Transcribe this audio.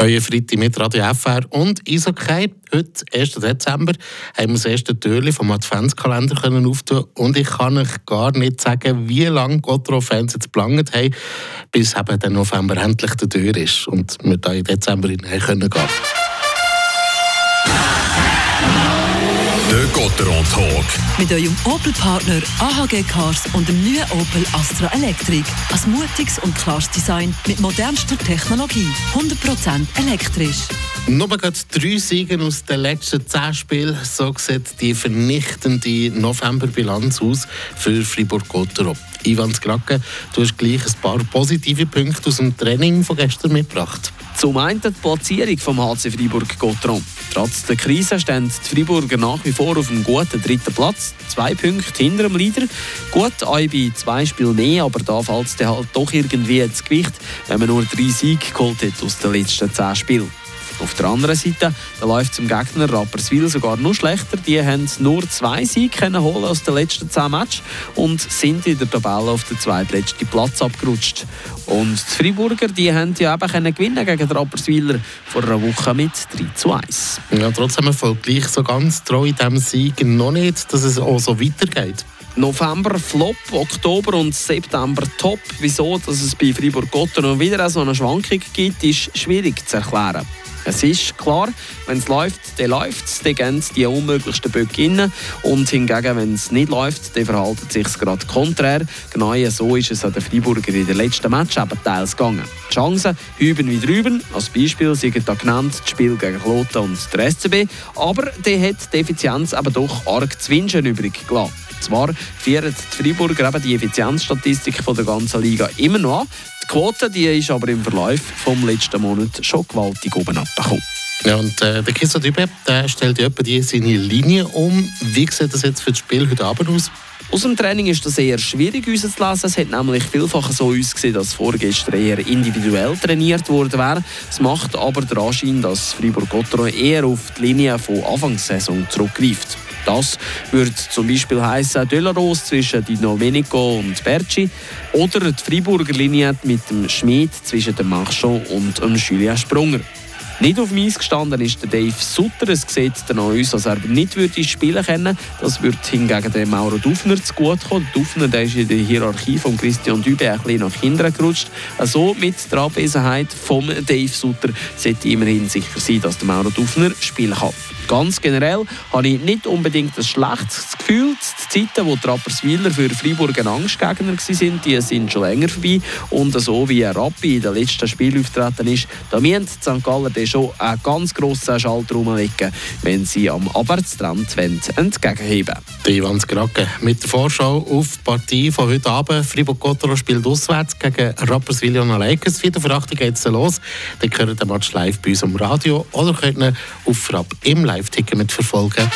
Euer Freitag mit Radio FR und Eishockey. Heute, 1. Dezember, haben wir das erste Türchen vom Adventskalender können auftun und ich kann euch gar nicht sagen, wie lange Gotro-Fans jetzt geplant haben, bis eben der November endlich der Tür ist und wir da im Dezember hinein können gehen. Der Gotteron Talk. Mit eurem Opel-Partner AHG Cars und dem neuen Opel Astra Electric. Ein mutiges und klares Design mit modernster Technologie. 100% elektrisch. Nur gerade drei Siege aus den letzten zehn Spielen. So sieht die vernichtende Novemberbilanz aus für Fribourg-Gotteron. Ivan Skrake, du hast gleich ein paar positive Punkte aus dem Training von gestern mitgebracht. Zum einen die Platzierung vom HC Freiburg-Gotteron. Trotz der Krise stehen die Freiburger nach wie vor auf einem guten dritten Platz. Zwei Punkte hinter dem Leader. Gut, auch bei zwei Spielen mehr, aber da fällt es halt doch irgendwie ins Gewicht, wenn man nur drei Siege geholt hat aus den letzten zehn Spielen. Auf der anderen Seite da läuft zum Gegner Rapperswil sogar noch schlechter. Die haben nur zwei Siege können holen aus den letzten zehn Matches und sind in der Tabelle auf den zweitletzten Platz abgerutscht. Und die Freiburger die haben ja eben können gewinnen gegen die Rapperswiler vor einer Woche mit 3 zu 1. Ja, trotzdem folgt gleich so ganz treu in diesem Sieg noch nicht, dass es auch so weitergeht. November Flop, Oktober und September Top. Wieso dass es bei Fribourg-Gotteron noch wieder so eine Schwankung gibt, ist schwierig zu erklären. Es ist klar, wenn es läuft, dann läuft es, dann gehen die unmöglichsten Böcke rein. Und hingegen, wenn es nicht läuft, dann verhält es sich gerade konträr. Genau so ist es an den Freiburger in den letzten Match eben teils gegangen. Die Chancen hüben wie drüben. Als Beispiel sind da genannt das Spiel gegen Kloten und der SCB. Aber der hat die Effizienz aber doch arg zu wünschen übrig gelassen. Zwar führen die Freiburger eben die Effizienzstatistik von der ganzen Liga immer noch an. Die Quote die ist aber im Verlauf vom letzten Monat schon gewaltig oben abgekommen. Ja, und äh, der Kisso Dübe, der stellt ja etwa die seine Linie um. Wie sieht das jetzt für das Spiel heute Abend aus? Aus dem Training ist das eher schwierig rauszulesen. Es hat nämlich vielfach so ausgesehen, dass vorgestern eher individuell trainiert worden wäre. Es macht aber den Anschein, dass Fribourg-Gotteron eher auf die Linie von Anfangssaison zurückgreift. Das würde zum Beispiel heißen Delaros zwischen Di Domenico und Berci oder die Freiburger Linie mit dem Schmied zwischen dem Marchand und dem Julien Sprunger. Nicht auf Eis gestanden ist der Dave Sutter. Es sieht dann aus, als er nicht würde spielen können. Das wird hingegen dem Mauro Dufner zu gut kommen. Dufner der ist in der Hierarchie von Christian Dübe ein bisschen nach hinten gerutscht. Also mit der Abwesenheit von Dave Sutter sollte immerhin sicher sein, dass der Mauro Dufner spielen kann. Ganz generell habe ich nicht unbedingt ein schlechtes Gefühl. Die Zeiten, wo die für Freiburg ein Angstgegner waren, die sind schon länger vorbei. Und so wie Rappi in den letzten Spiel auftreten ist, da müssen St. Galler schon einen ganz grossen Schalter rumlegen, wenn sie am Abwärtstrend entgegenheben wollen. Ivan Skrake mit der Vorschau auf die Partie von heute Abend. Fribourg-Gottero spielt auswärts gegen Rapperswil und Lakers. Für 8 geht es los. Dann gehört der Match live bei uns am Radio oder könnt auf Frapp im Live-Ticker mitverfolgen.